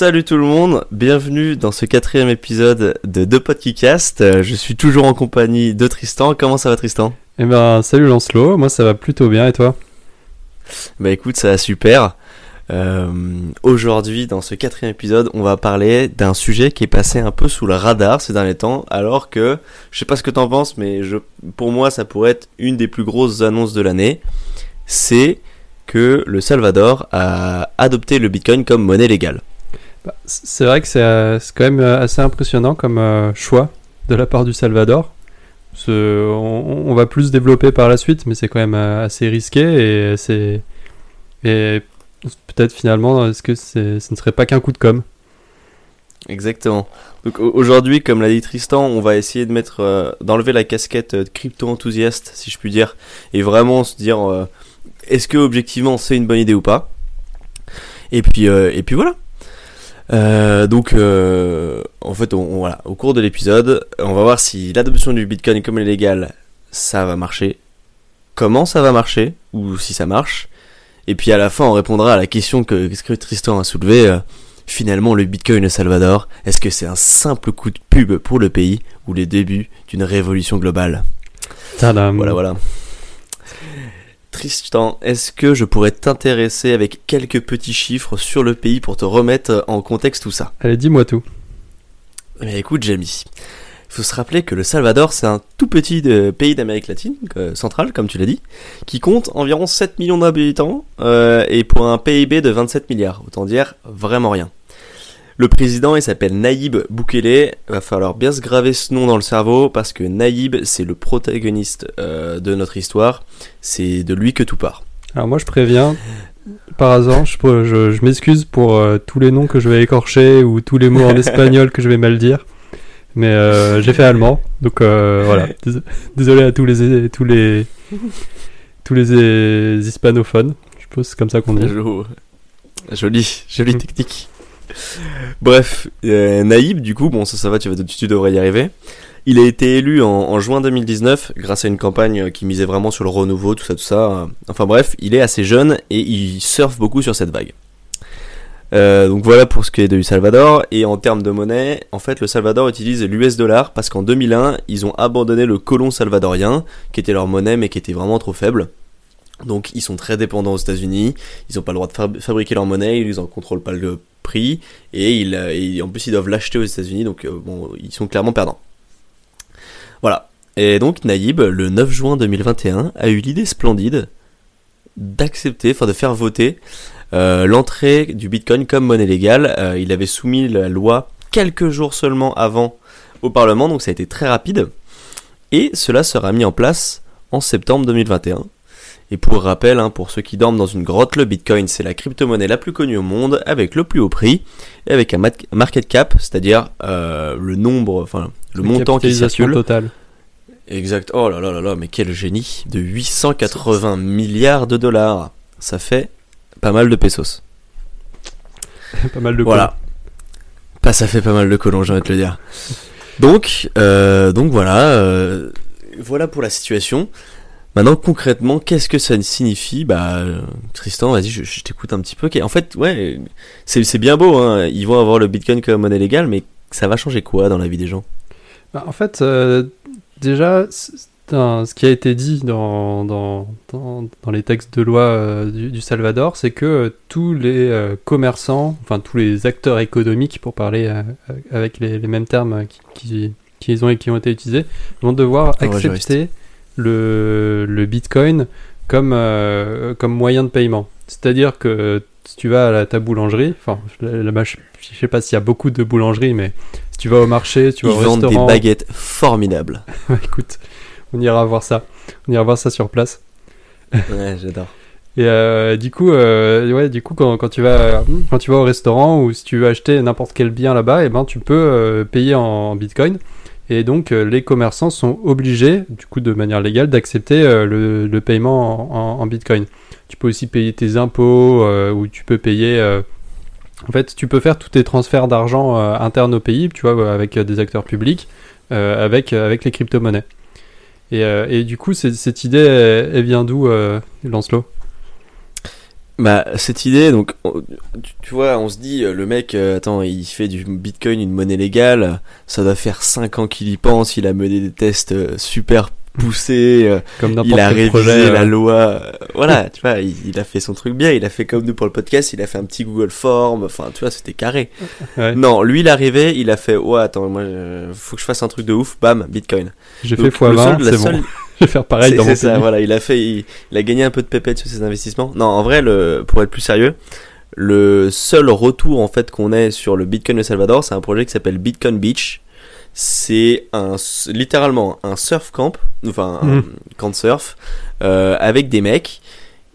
Salut tout le monde, bienvenue dans ce quatrième épisode de The Podcast. Euh, Je suis toujours en compagnie de Tristan. Comment ça va Tristan? Eh ben, salut Lancelot, moi ça va plutôt bien et toi? Bah écoute, ça va super. Euh, Aujourd'hui, dans ce quatrième épisode, on va parler d'un sujet qui est passé un peu sous le radar ces derniers temps, alors que, je sais pas ce que t'en penses, mais je, pour moi ça pourrait être une des plus grosses annonces de l'année. C'est que le Salvador a adopté le Bitcoin comme monnaie légale. Bah, C'est vrai que c'est euh, quand même euh, assez impressionnant comme euh, choix de la part du Salvador. On, va plus développer par la suite, mais c'est quand même assez risqué et c'est peut-être finalement est-ce que ce ne serait pas qu'un coup de com? Exactement. Donc au- aujourd'hui, comme l'a dit Tristan, on va essayer de mettre, d'enlever la casquette euh, de crypto-enthousiaste, si je puis dire, et vraiment se dire, est-ce que objectivement c'est une bonne idée ou pas? Et puis, et puis voilà. Euh, donc, euh, en fait, on, on- voilà, au cours de l'épisode, on va voir si l'adoption du Bitcoin comme légale, ça va marcher, comment ça va marcher, ou si ça marche. Et puis à la fin, on répondra à la question que, que Tristan a soulevée. euh, Finalement, le Bitcoin au Salvador, est-ce que c'est un simple coup de pub pour le pays ou les débuts d'une révolution globale? Tadam. Voilà, voilà. Tristan, est-ce que je pourrais t'intéresser avec quelques petits chiffres sur le pays pour te remettre en contexte tout ça? Allez, dis-moi tout. Mais écoute, Jamie, il faut se rappeler que le Salvador, c'est un tout petit euh, pays d'Amérique latine, euh, centrale, comme tu l'as dit, qui compte environ 7 millions d'habitants euh, et pour un PIB de 27 milliards. Autant dire vraiment rien. Le président, il s'appelle Naïb Boukele. Va falloir bien se graver ce nom dans le cerveau parce que Naïb, c'est le protagoniste euh, de notre histoire. C'est de lui que tout part. Alors moi je préviens, par hasard, je, je- je m'excuse pour euh, tous les noms que je vais écorcher ou tous les mots en espagnol que je vais mal dire. Mais euh, j'ai fait allemand, donc voilà. Dés- Désolé à tous les tous les tous les hispanophones. Je suppose c'est comme ça qu'on dit. Jo- Joli, jolie technique. Bref, euh, Naïb, du coup, bon, ça, ça va, tu, devrais y arriver. Il a été élu en, juin 2019 grâce à une campagne qui misait vraiment sur le renouveau, tout ça, tout ça. Enfin bref, il est assez jeune et il surfe beaucoup sur cette vague. Euh, donc voilà pour ce qui est du Salvador. Et en termes de monnaie, en fait, le Salvador utilise l'US dollar parce qu'en 2001, ils ont abandonné le colon salvadorien, qui était leur monnaie mais qui était vraiment trop faible. Donc ils sont très dépendants aux États-Unis. Ils n'ont pas le droit de fab- fabriquer leur monnaie, ils en contrôlent pas le et, ils, euh, en plus ils doivent l'acheter aux États-Unis. Donc euh, ils sont clairement perdants. Voilà. Et donc Naïb, le 9 juin 2021, a eu l'idée splendide d'accepter, enfin de faire voter euh, l'entrée du Bitcoin comme monnaie légale. Il avait soumis la loi quelques jours seulement avant au Parlement, donc ça a été très rapide. Et cela sera mis en place en septembre 2021. Et pour rappel, hein, pour ceux qui dorment dans une grotte, le Bitcoin c'est la crypto-monnaie la plus connue au monde, avec le plus haut prix, et avec un market cap, c'est-à-dire euh, le nombre, enfin le montant qui circule. totale. Exact. Oh là là là là, mais quel génie De 880 milliards de dollars. Ça fait pas mal de pesos. pas mal de Voilà. Pas ça fait pas mal de colons, j'ai envie de te le dire. Donc, euh, donc voilà, euh, voilà pour la situation. Maintenant, concrètement, qu'est-ce que ça signifie? Bah, Tristan, vas-y, je, je t'écoute un petit peu. En fait, ouais, c'est c'est bien beau, hein. Ils vont avoir le Bitcoin comme monnaie légale, mais ça va changer quoi dans la vie des gens? Bah, en fait, euh, déjà, ce qui a été dit dans, dans, dans, dans les textes de loi euh, du, du Salvador, c'est que euh, tous les commerçants, enfin tous les acteurs économiques, pour parler avec les, les mêmes termes qui, qui, qui ont, qui ont été utilisés, vont devoir accepter le, le Bitcoin comme, euh, comme moyen de paiement. C'est-à-dire que si tu vas à la- ta boulangerie, enfin, je je sais pas s'il y a beaucoup de boulangeries, mais si tu vas au marché, tu Ils vas vendent des baguettes formidables. Écoute, on ira voir ça. On ira voir ça sur place. Ouais, j'adore. Et euh, du coup, euh, ouais, du coup, quand, quand tu vas, quand tu vas au restaurant ou si tu veux acheter n'importe quel bien là-bas, et ben tu peux euh, payer en Bitcoin. Et donc, euh, les commerçants sont obligés, du coup, de manière légale, d'accepter euh, le, paiement en, Bitcoin. Tu peux aussi payer tes impôts euh, ou tu peux payer. en fait, tu peux faire tous tes transferts d'argent euh, internes au pays, tu vois, avec des acteurs publics, avec, avec les crypto-monnaies. Et, du coup, cette idée, elle, vient d'où, Lancelot? Bah, cette idée, donc, on- tu, tu vois, on se dit, euh, le mec, euh, attends, il fait du bitcoin une monnaie légale, ça doit faire 5 ans qu'il y pense, il a mené des tests euh, super poussés, euh, Comme il a révisé projet. la loi, euh, voilà, tu vois, il, il a fait son truc bien, il a fait comme nous pour le podcast, il a fait un petit Google Form, enfin, tu vois, c'était carré. ouais. Non, lui, il est arrivé, il a fait, ouais, attends, moi, faut que je fasse un truc de ouf, bam, bitcoin. J'ai fait le x20, seul- la c'est bon. Je vais faire pareil dans mon ça, pays. voilà, il a fait, il, il a gagné un peu de pépette sur ses investissements. Non, en vrai, le, pour être plus sérieux, le seul retour en fait qu'on ait sur le Bitcoin au Salvador, c'est un projet qui s'appelle Bitcoin Beach. C'est un littéralement un surf camp, enfin un Mm. camp de surf euh, avec des mecs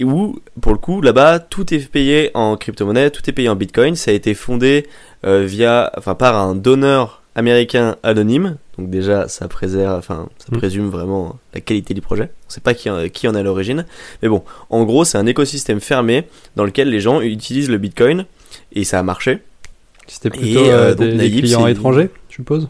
où pour le coup là-bas tout est payé en crypto-monnaie, tout est payé en Bitcoin. Ça a été fondé euh, via, enfin par un donneur américain anonyme. Donc déjà ça préserve, enfin ça Mm. présume vraiment la qualité du projet. On sait pas qui en, qui en est à l'origine, mais bon, en gros c'est un écosystème fermé dans lequel les gens utilisent le Bitcoin et ça a marché. C'était plutôt Et, euh, euh, donc, des, clients étrangers, je suppose?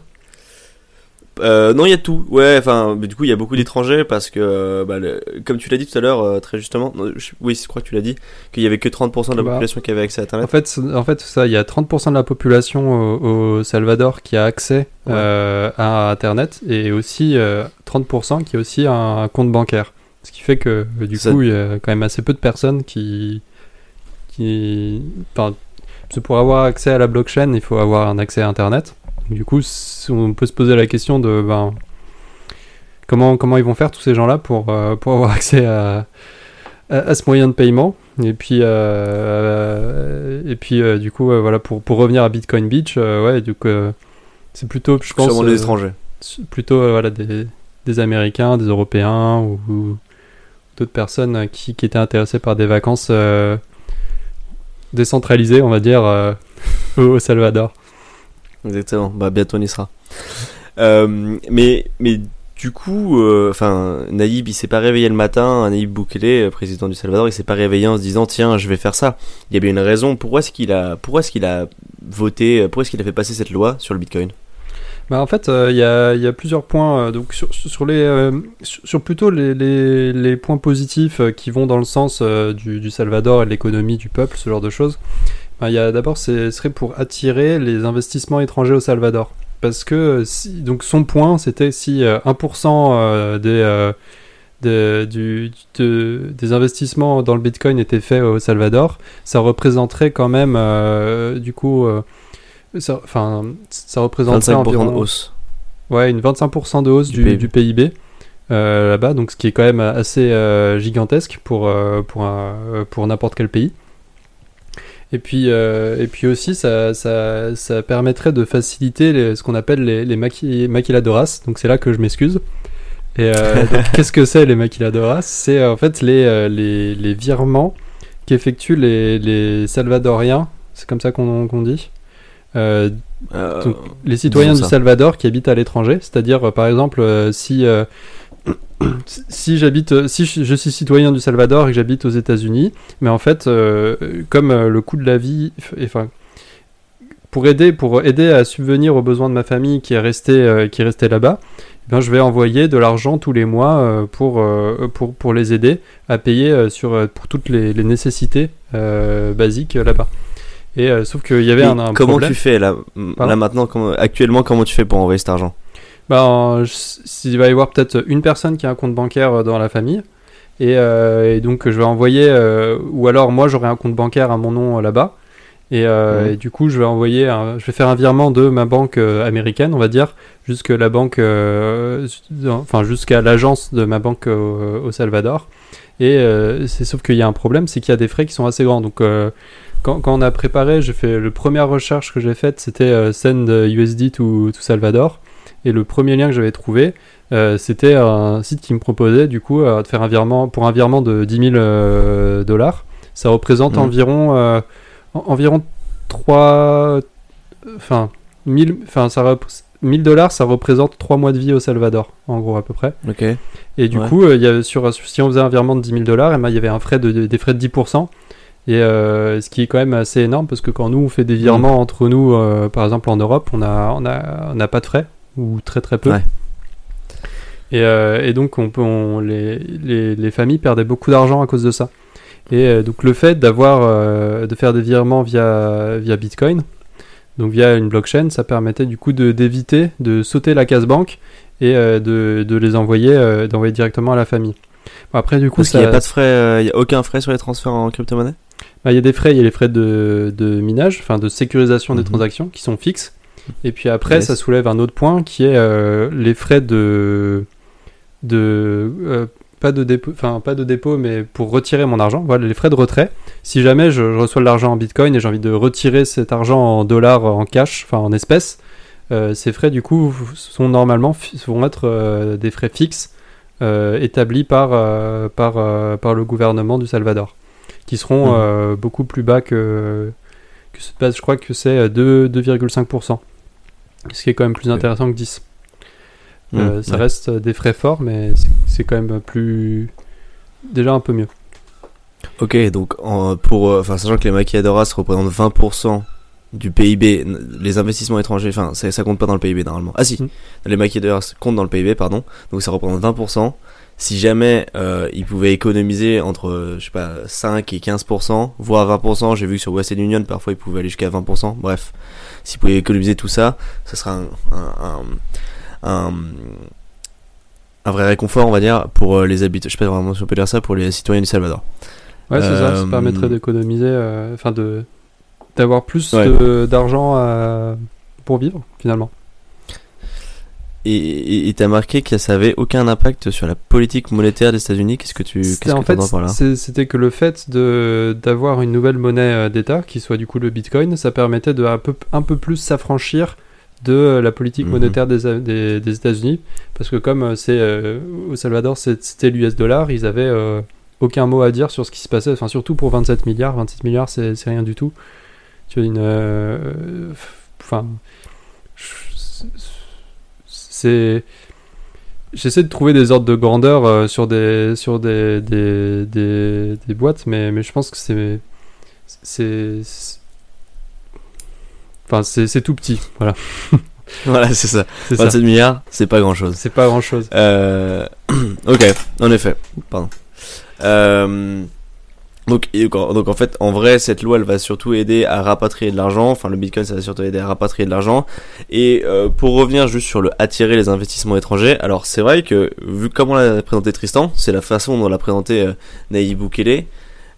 Euh, non, il y a tout. Ouais, enfin, du coup, il y a beaucoup d'étrangers parce que, euh, bah, le- comme tu l'as dit tout à l'heure, euh, très justement, je- oui, je crois que tu l'as dit, qu'il y avait que 30% de la Bah. population qui avait accès à En Internet. fait, c'est- en fait, ça, il y a 30% de la population au, au Salvador qui a accès Ouais. euh, à Internet et aussi euh, 30% qui a aussi un, compte bancaire. Ce qui fait que du Ça- coup, il y a quand même assez peu de personnes qui, qui, enfin, pour avoir accès à la blockchain, il faut avoir un accès à Internet. Du coup, on peut se poser la question de, ben, comment comment ils vont faire tous ces gens-là pour euh, pour avoir accès à à, à ce moyen de paiement? Et puis, euh, et puis euh, du coup, euh, voilà, pour, pour revenir à Bitcoin Beach, euh, ouais, du coup, euh, c'est plutôt, je pense, Sûrement les euh, étrangers. s- plutôt euh, voilà, des, des Américains, des Européens ou, ou d'autres personnes euh, qui, qui étaient intéressées par des vacances euh, décentralisées, on va dire, euh, au Salvador. Exactement. Bah, bientôt on y sera. Euh, mais, mais du coup, euh, enfin, Naïb, il s'est pas réveillé le matin. Naïb Boukele, euh, président du Salvador, il s'est pas réveillé en se disant tiens, je vais faire ça. Il y avait une raison. Pourquoi est-ce qu'il a, pourquoi est-ce qu'il a voté, euh, pourquoi est-ce qu'il a fait passer cette loi sur le Bitcoin? Bah, en fait, euh, il y, a, plusieurs points. euh, donc sur, les, euh, sur, plutôt les, points positifs euh, qui vont dans le sens euh, du Salvador et de l'économie du peuple, ce genre de choses. Il y a d'abord, ce serait pour attirer les investissements étrangers au Salvador. Parce que euh, si, donc son point, c'était si euh, 1% euh, des, euh, des- du, de- des investissements dans le Bitcoin étaient faits au Salvador, ça représenterait quand même, euh, du coup, euh, ça, enfin, ça représenterait 25% environ de hausse. Ouais, une 25% de hausse Du du, PIB. du PIB euh, là-bas, donc ce qui est quand même assez gigantesque pour, pour, un- pour n'importe quel pays. Et puis, euh, et puis aussi, ça, ça, ça permettrait de faciliter les- ce qu'on appelle les, les maquiladoras. Donc c'est là que je m'excuse. Et euh, qu'est-ce que c'est les maquiladoras C'est euh, en fait les, les, les virements qu'effectuent les, les Salvadoriens, c'est comme ça qu'on dit, euh, donc, les citoyens du. Salvador qui habitent à l'étranger, c'est-à-dire par exemple si si- j'habite euh, si je, je suis citoyen du Salvador et que j'habite aux États-Unis, mais en fait euh, comme euh, le coût de la vie enfin pour aider pour aider à subvenir aux besoins de ma famille qui est restée euh, qui est restée là-bas, eh bien, je vais envoyer de l'argent tous les mois pour, pour pour les aider à payer sur pour toutes les, les nécessités basiques là-bas. Et sauf qu'il y avait un, un comment problème. tu fais là, Pardon là maintenant, comment- actuellement, comment tu fais pour envoyer cet argent? Bah, en- je- s'il va y avoir peut-être une personne qui a un compte bancaire euh, dans la famille, et, euh, et donc je vais envoyer, euh, ou alors moi j'aurai un compte bancaire à mon nom là-bas, et, euh, et du coup je vais envoyer, un- je vais faire un virement de ma banque américaine, on va dire, jusque la banque, enfin jusqu'à l'agence de ma banque au Salvador. Et c'est sauf qu'il y a un problème, c'est qu'il y a des frais qui sont assez grands. Donc quand, quand on a préparé, j'ai fait la première recherche que j'ai faite, c'était send USD to, to Salvador. Et le premier lien que j'avais trouvé, euh, c'était un site qui me proposait du coup euh, de faire un virement pour un virement de 10 000 euh, dollars. Ça représente Mhm. environ en- environ 3 enfin 1000 enfin ça rep- 1000 dollars ça représente 3 mois de vie au Salvador en gros à peu près. Ok. Et du Ouais. coup, euh, y a, sur, si on faisait un virement de 10 000 dollars, il y avait un frais de, de- des frais de 10%. Et euh, ce qui est quand même assez énorme parce que quand nous on fait des virements entre nous, euh, par exemple en Europe, on a, on a, on n'a pas de frais ou très très peu. Ouais. Et, euh, et donc on peut, on- les, les, les familles perdaient beaucoup d'argent à cause de ça. Et euh, donc le fait d'avoir euh, de faire des virements via via Bitcoin, donc via une blockchain, ça permettait du coup de d'éviter de sauter la case banque et euh, de, de les envoyer euh, d'envoyer directement à la famille. Bon, après du coup Parce qu'il n'y a pas de frais, euh, il y a aucun frais sur les transferts en crypto-monnaie? Bah, il y a des frais, il y a les frais de, de minage, enfin de sécurisation des Mhm. transactions qui sont fixes. Et puis après, Yes. ça soulève un autre point qui est euh, les frais de de euh, pas de dépôt, enfin pas de dépôt, mais pour retirer mon argent. Voilà, les frais de retrait. Si jamais je, je reçois de l'argent en Bitcoin et j'ai envie de retirer cet argent en dollars, en cash, enfin en espèces, euh, ces frais du coup sont normalement vont être des frais fixes établis par par par le gouvernement du Salvador, qui seront euh, beaucoup plus bas que que cette base. Je crois que c'est euh, 2 2,5%, ce qui est quand même plus intéressant que 10. Euh, Mmh, ça ouais. reste des frais forts, mais c'est- c'est quand même plus. Déjà un peu mieux. Ok, donc en, pour, euh, enfin, sachant que les maquilladoras représentent 20% du PIB, les investissements étrangers, enfin, ça, ça compte pas dans le PIB normalement. Ah si, Mm. les maquilladoras comptent dans le PIB, pardon, donc ça représente 20%. Si jamais euh, ils pouvaient économiser entre, euh, je sais pas, 5 et 15%, voire 20%, j'ai vu que sur Western Union, parfois ils pouvaient aller jusqu'à 20%, bref, s'ils pouvaient économiser tout ça, ça sera un, un, un, un, un vrai réconfort, on va dire, pour euh, les habitants, je sais pas vraiment si on peut dire ça, pour les citoyens du Salvador. Ouais, c'est ça. Ça permettrait d'économiser, euh, enfin de d'avoir plus Ouais. d'argent pour vivre finalement. Et- et t'as marqué que ça avait aucun impact sur la politique monétaire des États-Unis. Qu'est-ce que tu que en fait, t'entends par là? c'était que le fait d'avoir une nouvelle monnaie euh, d'État, qui soit du coup le Bitcoin, ça permettait de un peu, un peu plus s'affranchir de euh, la politique Mhm. monétaire des, des, des États-Unis, parce que comme euh, c'est euh, au Salvador, c'était l'US dollar, ils avaient euh, aucun mot à dire sur ce qui se passait, enfin surtout pour 27 milliards, 27 milliards c'est rien du tout. Tu as une, euh, enfin, c'est J'essaie de trouver des ordres de grandeur euh, sur des sur des, des, des, des boîtes, mais, mais je pense que c'est c'est enfin c'est tout petit, voilà. Voilà, c'est ça. C'est ça. 27 milliards, c'est pas grand chose. C'est pas grand chose. Euh... ok, en effet. Pardon. Euh... Donc, donc, en fait, en vrai, cette loi, elle va surtout aider à rapatrier de l'argent. Enfin, le Bitcoin, ça va surtout aider à rapatrier de l'argent. Et euh, pour revenir juste sur le attirer les investissements étrangers, alors c'est vrai que vu comment l'a présenté Tristan, c'est la façon dont l'a présenté euh, Nayib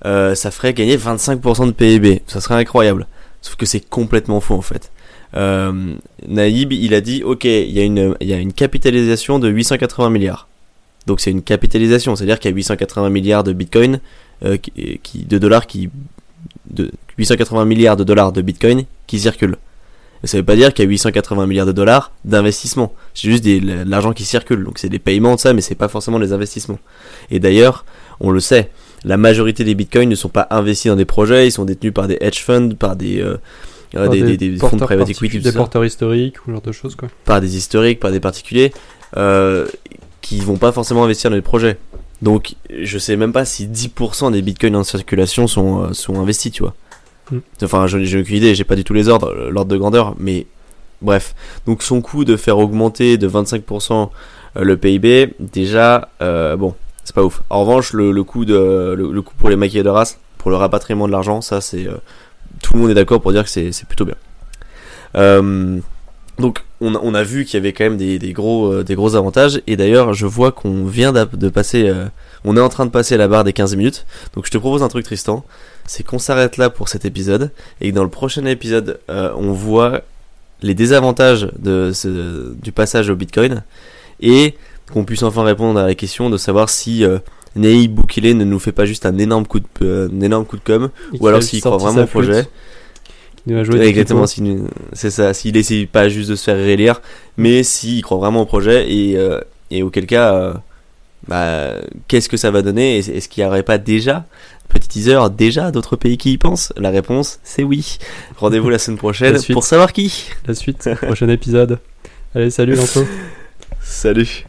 euh, ça ferait gagner 25% de PIB. Ça serait incroyable. Sauf que c'est complètement faux en fait. Euh, Naïb, il a dit, ok, il y, a une, il y a une capitalisation de 880 milliards. Donc c'est une capitalisation, c'est-à-dire qu'il y a 880 milliards de bitcoin, euh, qui, de dollars qui, de 880 milliards de dollars de bitcoin qui circulent. Et ça veut pas dire qu'il y a 880 milliards de dollars d'investissement. C'est juste des- l'argent qui circule. Donc c'est des paiements de ça, mais c'est pas forcément des investissements. Et d'ailleurs, on le sait, la majorité des bitcoins ne sont pas investis dans des projets, ils sont détenus par des hedge funds, par des, euh, euh, Par des, des- des fonds de private equity, des porteurs historiques ou genre de choses quoi. par des historiques, par des particuliers, euh, qui vont pas forcément investir dans les projets. Donc, je sais même pas si 10% des bitcoins en circulation sont, euh, sont investis, tu vois. Mm. Enfin, je j'ai aucune idée, j'ai pas du tout les ordres, euh, l'ordre de grandeur, mais bref. Donc, son coût de faire augmenter de 25% euh, le PIB, déjà, euh, bon, c'est pas ouf. En revanche, le, le coût de, le, le coût pour les maquilladoras, pour le rapatriement de l'argent, ça, c'est, euh, tout le monde est d'accord pour dire que c'est c'est plutôt bien. Euh, donc on a, on a vu qu'il y avait quand même des, des gros, euh, des gros avantages. Et d'ailleurs je vois qu'on vient de passer, euh, on est en train de passer la barre des 15 minutes. Donc je te propose un truc Tristan, c'est qu'on s'arrête là pour cet épisode. Et que dans le prochain épisode euh, on voit les désavantages de ce, du passage au Bitcoin. Et qu'on puisse enfin répondre à la question de savoir si euh, Nayib Bukele ne nous fait pas juste un énorme coup de, euh, un énorme coup de com Et ou alors s'il croit vraiment au projet. Il va jouer exactement, c'est ça. S'il essaye pas juste de se faire réélire, mais s'il croit vraiment au projet et, euh, et auquel cas, euh, bah, qu'est-ce que ça va donner Est- Est-ce qu'il n'y aurait pas déjà, petit teaser, déjà d'autres pays qui y pensent? La réponse, c'est oui. Rendez-vous la semaine prochaine La pour savoir qui. La suite, prochain épisode. Allez, salut Lanto. Salut.